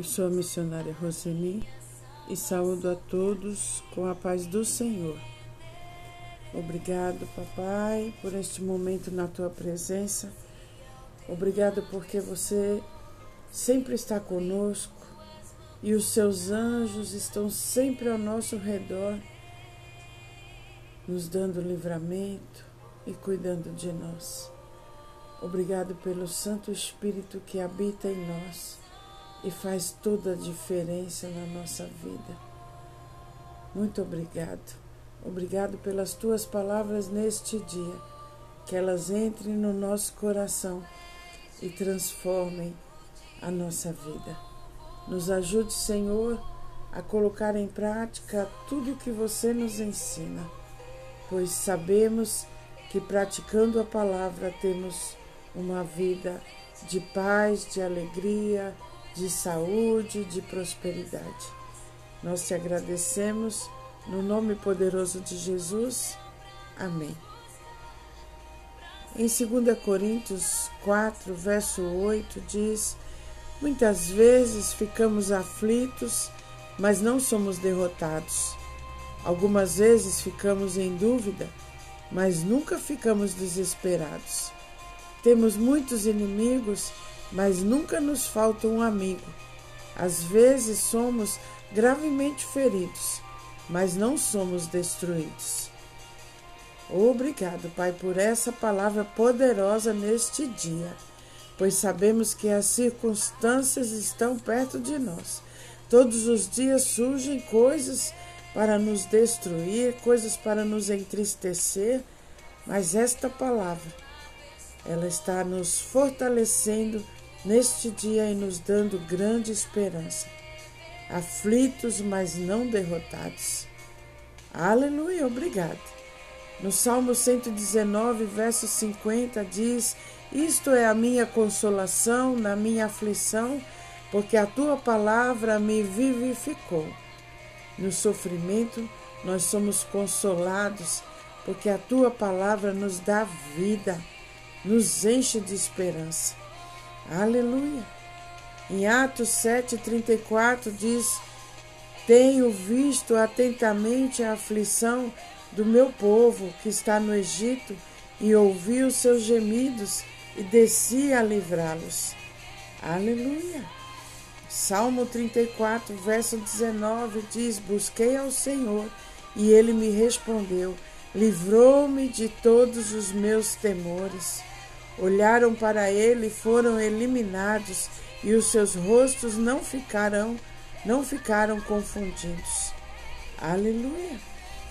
Eu sou a missionária Roseni e saúdo a todos com a paz do Senhor. Obrigado, papai, por este momento na tua presença. Obrigado porque você sempre está conosco e os seus anjos estão sempre ao nosso redor, nos dando livramento e cuidando de nós. Obrigado pelo Santo Espírito que habita em nós e faz toda a diferença na nossa vida. Muito obrigado. Obrigado pelas tuas palavras neste dia, que elas entrem no nosso coração e transformem a nossa vida. Nos ajude, Senhor, a colocar em prática tudo o que você nos ensina, pois sabemos que praticando a palavra temos uma vida de paz, de alegria, de saúde, de prosperidade. Nós te agradecemos no nome poderoso de Jesus. Amém. Em 2 Coríntios 4, verso 8, diz: Muitas vezes ficamos aflitos, mas não somos derrotados. Algumas vezes ficamos em dúvida, mas nunca ficamos desesperados. Temos muitos inimigos, mas nunca nos falta um amigo. Às vezes somos gravemente feridos, mas não somos destruídos. Obrigado, Pai, por essa palavra poderosa neste dia, pois sabemos que as circunstâncias estão perto de nós. Todos os dias surgem coisas para nos destruir, coisas para nos entristecer, mas esta palavra, ela está nos fortalecendo neste dia e nos dando grande esperança. Aflitos, mas não derrotados. Aleluia, obrigado. No Salmo 119, verso 50, diz: Isto é a minha consolação na minha aflição, porque a tua palavra me vivificou. No sofrimento, nós somos consolados, porque a tua palavra nos dá vida, nos enche de esperança. Aleluia. Em Atos 7,34 diz: Tenho visto atentamente a aflição do meu povo que está no Egito e ouvi os seus gemidos e desci a livrá-los. Aleluia. Salmo 34, verso 19 diz: Busquei ao Senhor e ele me respondeu, livrou-me de todos os meus temores. Olharam para ele e foram eliminados, e os seus rostos não ficaram, não ficaram confundidos. Aleluia.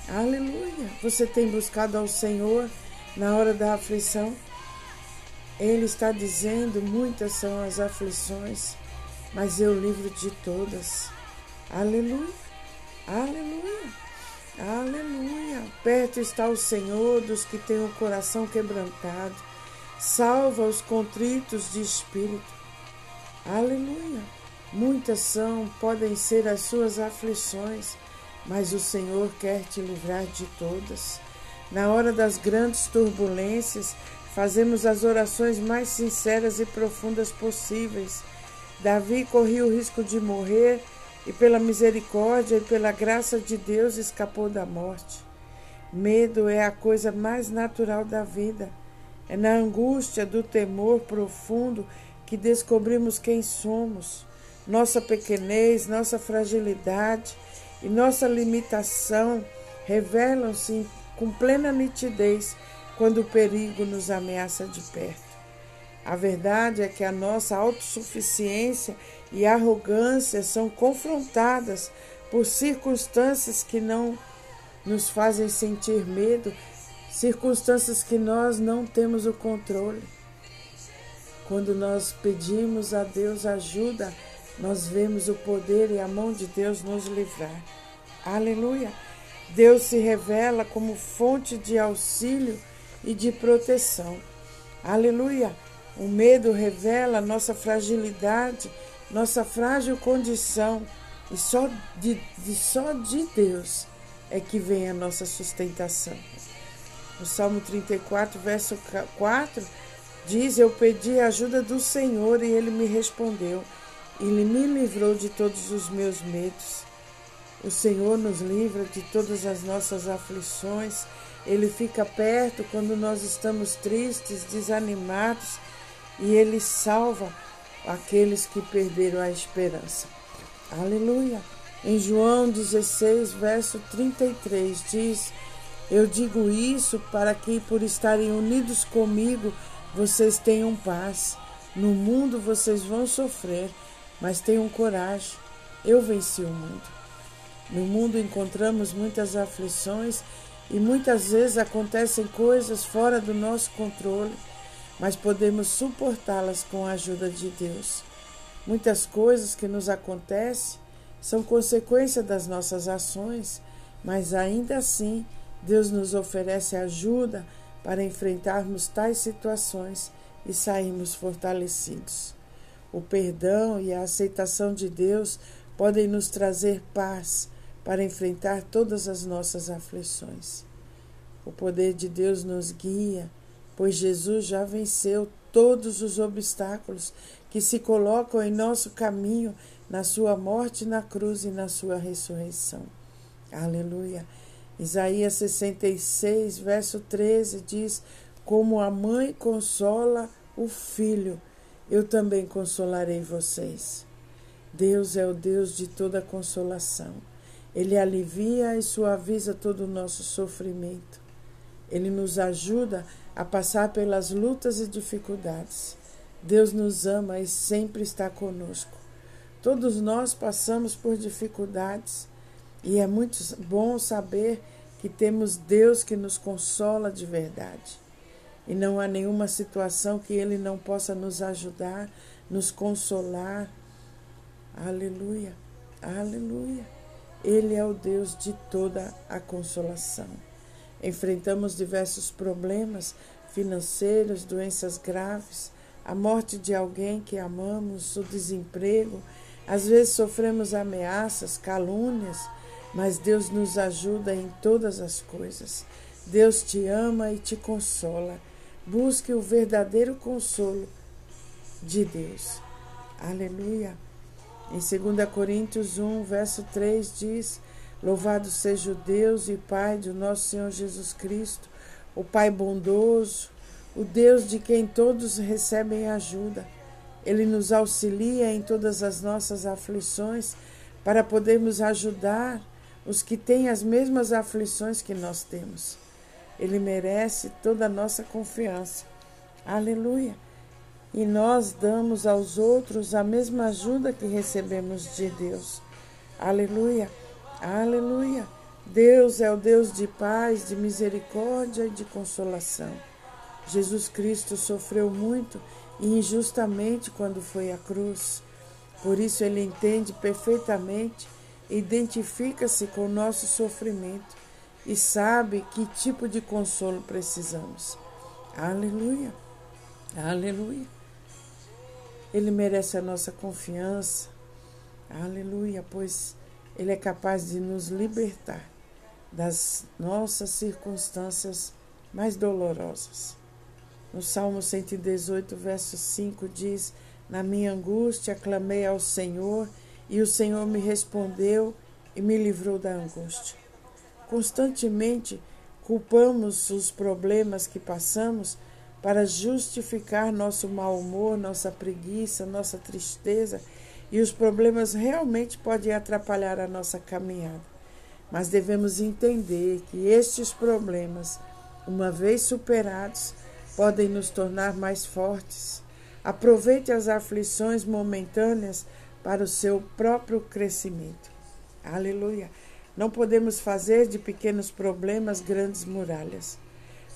Aleluia. Você tem buscado ao Senhor na hora da aflição? Ele está dizendo: muitas são as aflições, mas eu livro de todas. Aleluia. Aleluia. Aleluia. Perto está o Senhor dos que têm o coração quebrantado salva os contritos de espírito. Aleluia! Muitas são, podem ser as suas aflições, mas o Senhor quer te livrar de todas. Na hora das grandes turbulências, fazemos as orações mais sinceras e profundas possíveis. Davi corria o risco de morrer e, pela misericórdia e pela graça de Deus, escapou da morte. Medo é a coisa mais natural da vida. É na angústia do temor profundo que descobrimos quem somos, nossa pequenez, nossa fragilidade e nossa limitação revelam-se com plena nitidez quando o perigo nos ameaça de perto. A verdade é que a nossa autossuficiência e arrogância são confrontadas por circunstâncias que não nos fazem sentir medo circunstâncias que nós não temos o controle. Quando nós pedimos a Deus ajuda, nós vemos o poder e a mão de Deus nos livrar. Aleluia! Deus se revela como fonte de auxílio e de proteção. Aleluia! O medo revela nossa fragilidade, nossa frágil condição, e só de, de, só de Deus é que vem a nossa sustentação. O Salmo 34, verso 4 diz: Eu pedi a ajuda do Senhor e ele me respondeu Ele me livrou de todos os meus medos. O Senhor nos livra de todas as nossas aflições. Ele fica perto quando nós estamos tristes, desanimados, e Ele salva aqueles que perderam a esperança. Aleluia! Em João 16, verso 33, diz: Eu digo isso para que, por estarem unidos comigo, vocês tenham paz. No mundo vocês vão sofrer, mas tenham coragem. Eu venci o mundo. No mundo encontramos muitas aflições e muitas vezes acontecem coisas fora do nosso controle, mas podemos suportá-las com a ajuda de Deus. Muitas coisas que nos acontecem são consequência das nossas ações, mas ainda assim Deus nos oferece ajuda para enfrentarmos tais situações e sairmos fortalecidos. O perdão e a aceitação de Deus podem nos trazer paz para enfrentar todas as nossas aflições. O poder de Deus nos guia, pois Jesus já venceu todos os obstáculos que se colocam em nosso caminho na sua morte na cruz e na sua ressurreição. Aleluia. Isaías 66, verso 13 diz: Como a mãe consola o filho, eu também consolarei vocês. Deus é o Deus de toda consolação. Ele alivia e suaviza todo o nosso sofrimento. Ele nos ajuda a passar pelas lutas e dificuldades. Deus nos ama e sempre está conosco. Todos nós passamos por dificuldades e é muito bom saber que temos Deus que nos consola de verdade. E não há nenhuma situação que Ele não possa nos ajudar, nos consolar. Aleluia, aleluia. Ele é o Deus de toda a consolação. Enfrentamos diversos problemas financeiros, doenças graves, a morte de alguém que amamos, o desemprego às vezes sofremos ameaças, calúnias, mas Deus nos ajuda em todas as coisas. Deus te ama e te consola. Busque o verdadeiro consolo de Deus. Aleluia. Em 2 Coríntios 1, verso 3 diz: Louvado seja o Deus e Pai do nosso Senhor Jesus Cristo, o Pai bondoso, o Deus de quem todos recebem ajuda ele nos auxilia em todas as nossas aflições para podermos ajudar os que têm as mesmas aflições que nós temos. Ele merece toda a nossa confiança. Aleluia! E nós damos aos outros a mesma ajuda que recebemos de Deus. Aleluia! Aleluia! Deus é o Deus de paz, de misericórdia e de consolação. Jesus Cristo sofreu muito e injustamente quando foi à cruz. Por isso ele entende perfeitamente, identifica-se com o nosso sofrimento e sabe que tipo de consolo precisamos. Aleluia! Aleluia! Ele merece a nossa confiança. Aleluia, pois ele é capaz de nos libertar das nossas circunstâncias mais dolorosas. No Salmo 118, verso 5 diz: Na minha angústia clamei ao Senhor, e o Senhor me respondeu e me livrou da angústia. Constantemente culpamos os problemas que passamos para justificar nosso mau humor, nossa preguiça, nossa tristeza, e os problemas realmente podem atrapalhar a nossa caminhada. Mas devemos entender que estes problemas, uma vez superados, podem nos tornar mais fortes. Aproveite as aflições momentâneas para o seu próprio crescimento. Aleluia! Não podemos fazer de pequenos problemas grandes muralhas.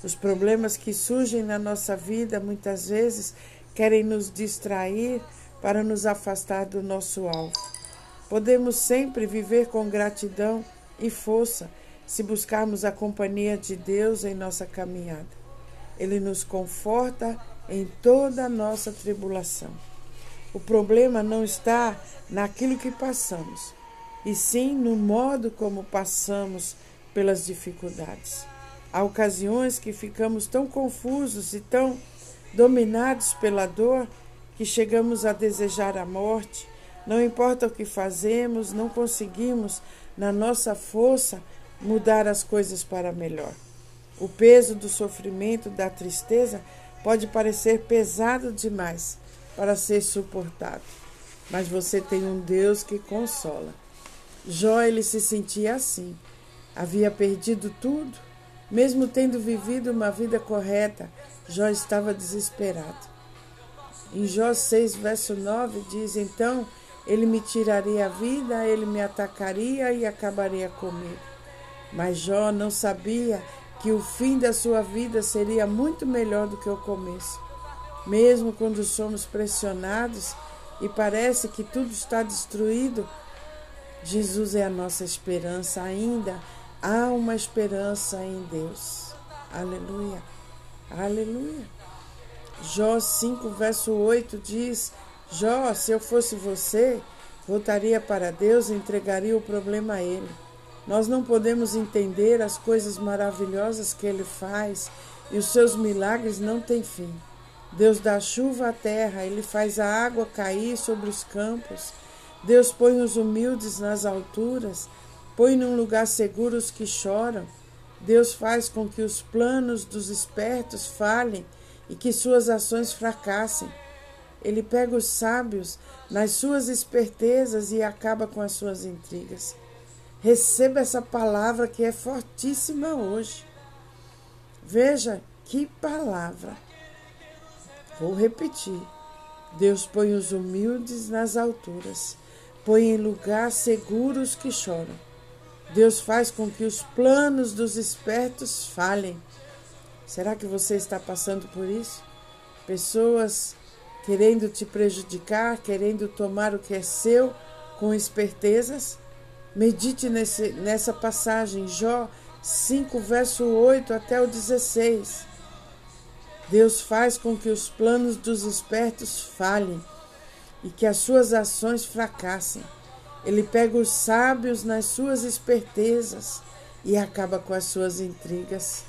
Os problemas que surgem na nossa vida muitas vezes querem nos distrair para nos afastar do nosso alvo. Podemos sempre viver com gratidão e força se buscarmos a companhia de Deus em nossa caminhada. Ele nos conforta em toda a nossa tribulação. O problema não está naquilo que passamos, e sim no modo como passamos pelas dificuldades. Há ocasiões que ficamos tão confusos e tão dominados pela dor que chegamos a desejar a morte, Não importa o que fazemos, não conseguimos, na nossa força, mudar as coisas para melhor. O peso do sofrimento, da tristeza, pode parecer pesado demais para ser suportado, mas você tem um Deus que consola. Jó ele se sentia assim. Havia perdido tudo, mesmo tendo vivido uma vida correta, Jó estava desesperado. Em Jó 6, verso 9 diz: Então ele me tiraria a vida, ele me atacaria e acabaria comigo. Mas Jó não sabia que o fim da sua vida seria muito melhor do que o começo. Mesmo quando somos pressionados e parece que tudo está destruído, Jesus é a nossa esperança ainda. Há uma esperança em Deus. Aleluia. Aleluia. Jó 5, verso 8 diz: Jó, se eu fosse você, voltaria para Deus e entregaria o problema a Ele. Nós não podemos entender as coisas maravilhosas que Ele faz e os seus milagres não têm fim. Deus dá chuva à terra, Ele faz a água cair sobre os campos. Deus põe os humildes nas alturas, põe num lugar seguro os que choram. Deus faz com que os planos dos espertos falhem e que suas ações fracassem. Ele pega os sábios nas suas espertezas e acaba com as suas intrigas. Receba essa palavra que é fortíssima hoje. Veja que palavra. Vou repetir. Deus põe os humildes nas alturas, põe em lugar seguros que choram. Deus faz com que os planos dos espertos falhem. Será que você está passando por isso? Pessoas querendo te prejudicar, querendo tomar o que é seu com espertezas? Medite nesse, nessa passagem, Jó 5, verso 8 até o 16. Deus faz com que os planos dos espertos falhem e que as suas ações fracassem. Ele pega os sábios nas suas espertezas e acaba com as suas intrigas.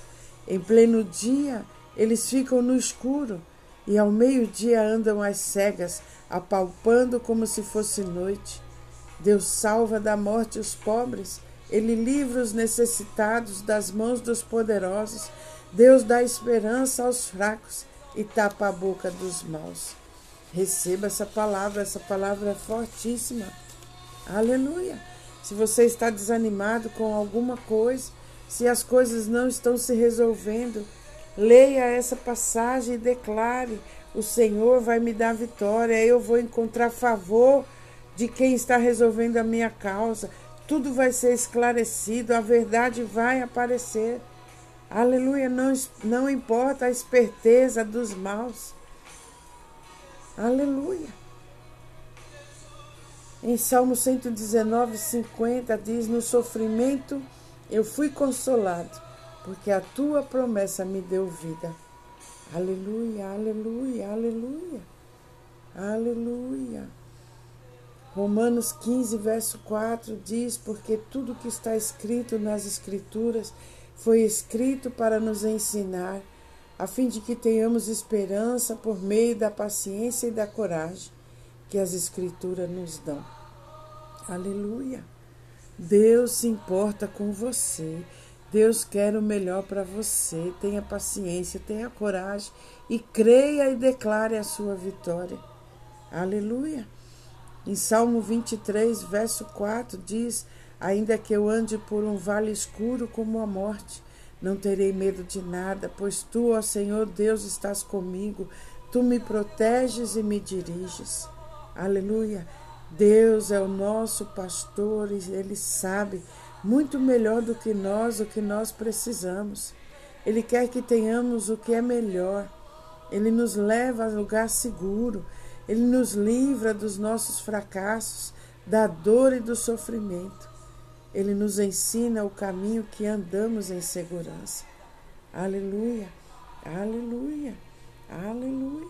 Em pleno dia, eles ficam no escuro e ao meio-dia andam às cegas, apalpando como se fosse noite. Deus salva da morte os pobres, ele livra os necessitados das mãos dos poderosos. Deus dá esperança aos fracos e tapa a boca dos maus. Receba essa palavra, essa palavra é fortíssima. Aleluia. Se você está desanimado com alguma coisa, se as coisas não estão se resolvendo, Leia essa passagem e declare: O Senhor vai me dar vitória, eu vou encontrar favor de quem está resolvendo a minha causa. Tudo vai ser esclarecido, a verdade vai aparecer. Aleluia, não, não importa a esperteza dos maus. Aleluia. Em Salmo 119, 50 diz: No sofrimento eu fui consolado porque a tua promessa me deu vida. Aleluia, aleluia, aleluia, aleluia. Romanos 15, verso 4 diz: Porque tudo que está escrito nas Escrituras foi escrito para nos ensinar, a fim de que tenhamos esperança por meio da paciência e da coragem que as Escrituras nos dão. Aleluia. Deus se importa com você. Deus quer o melhor para você. Tenha paciência, tenha coragem e creia e declare a sua vitória. Aleluia. Em Salmo 23, verso 4 diz: Ainda que eu ande por um vale escuro como a morte, não terei medo de nada, pois tu, ó Senhor Deus, estás comigo. Tu me proteges e me diriges. Aleluia. Deus é o nosso pastor e ele sabe muito melhor do que nós o que nós precisamos. Ele quer que tenhamos o que é melhor. Ele nos leva a lugar seguro. Ele nos livra dos nossos fracassos, da dor e do sofrimento. Ele nos ensina o caminho que andamos em segurança. Aleluia, aleluia, aleluia.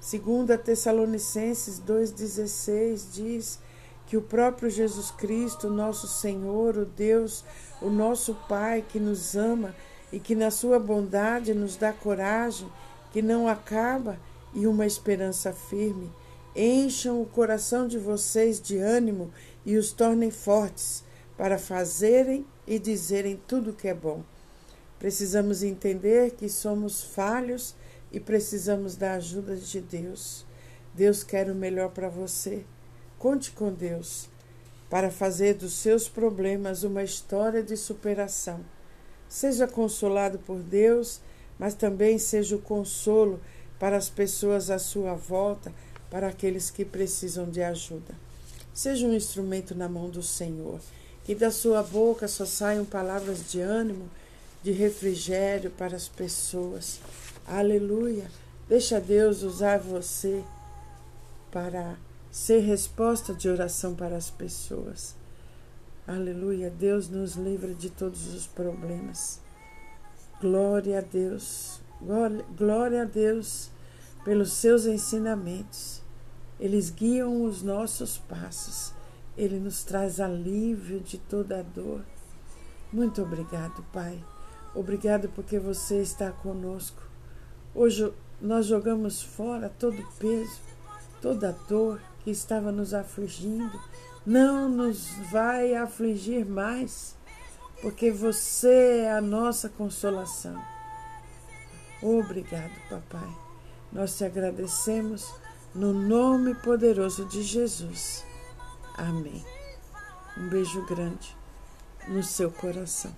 Segunda Tessalonicenses 2,16 diz que o próprio Jesus Cristo, nosso Senhor, o Deus, o nosso Pai que nos ama e que na sua bondade nos dá coragem que não acaba e uma esperança firme, encham o coração de vocês de ânimo e os tornem fortes para fazerem e dizerem tudo o que é bom. Precisamos entender que somos falhos e precisamos da ajuda de Deus. Deus quer o melhor para você. Conte com Deus para fazer dos seus problemas uma história de superação. Seja consolado por Deus, mas também seja o consolo para as pessoas à sua volta, para aqueles que precisam de ajuda. Seja um instrumento na mão do Senhor, que da sua boca só saiam palavras de ânimo, de refrigério para as pessoas. Aleluia! Deixa Deus usar você para ser resposta de oração para as pessoas. Aleluia. Deus nos livra de todos os problemas. Glória a Deus. Glória a Deus pelos seus ensinamentos. Eles guiam os nossos passos. Ele nos traz alívio de toda a dor. Muito obrigado, Pai. Obrigado porque você está conosco. Hoje nós jogamos fora todo o peso, toda a dor que estava nos afligindo. Não nos vai afligir mais, porque você é a nossa consolação. Obrigado, papai. Nós te agradecemos no nome poderoso de Jesus. Amém. Um beijo grande no seu coração.